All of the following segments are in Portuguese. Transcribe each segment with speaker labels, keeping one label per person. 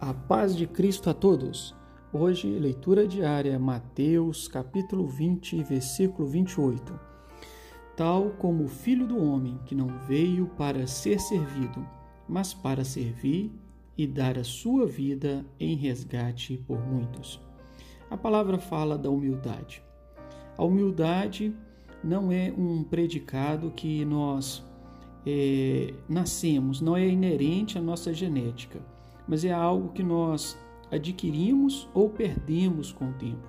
Speaker 1: A paz de Cristo a todos. Hoje, leitura diária, Mateus, capítulo 20, versículo 28. Tal como o filho do homem, que não veio para ser servido, mas para servir e dar a sua vida em resgate por muitos. A palavra fala da humildade. A humildade não é um predicado que nós é, nascemos, não é inerente à nossa genética mas é algo que nós adquirimos ou perdemos com o tempo.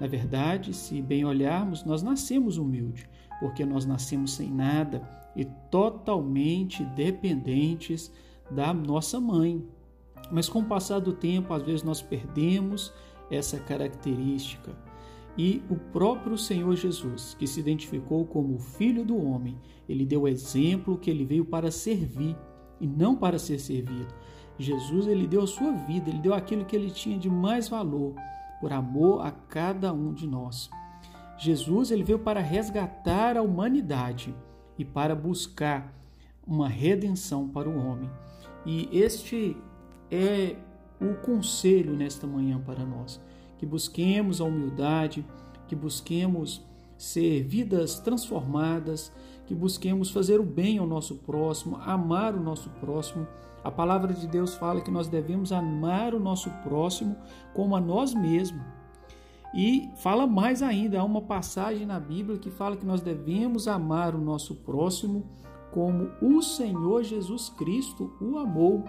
Speaker 1: Na verdade, se bem olharmos, nós nascemos humilde, porque nós nascemos sem nada e totalmente dependentes da nossa mãe. Mas com o passar do tempo, às vezes nós perdemos essa característica. E o próprio Senhor Jesus, que se identificou como o Filho do Homem, ele deu o exemplo que ele veio para servir e não para ser servido. Jesus ele deu a sua vida, ele deu aquilo que ele tinha de mais valor por amor a cada um de nós. Jesus ele veio para resgatar a humanidade e para buscar uma redenção para o homem. E este é o conselho nesta manhã para nós, que busquemos a humildade, que busquemos ser vidas transformadas, que busquemos fazer o bem ao nosso próximo, amar o nosso próximo. A palavra de Deus fala que nós devemos amar o nosso próximo como a nós mesmos. E fala mais ainda, há uma passagem na Bíblia que fala que nós devemos amar o nosso próximo como o Senhor Jesus Cristo o amou.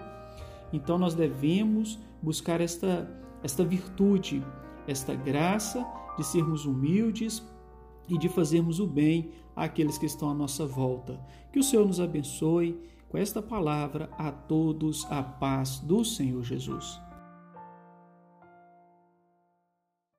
Speaker 1: Então nós devemos buscar esta, esta virtude, esta graça de sermos humildes, e de fazermos o bem àqueles que estão à nossa volta. Que o Senhor nos abençoe com esta palavra a todos a paz do Senhor Jesus.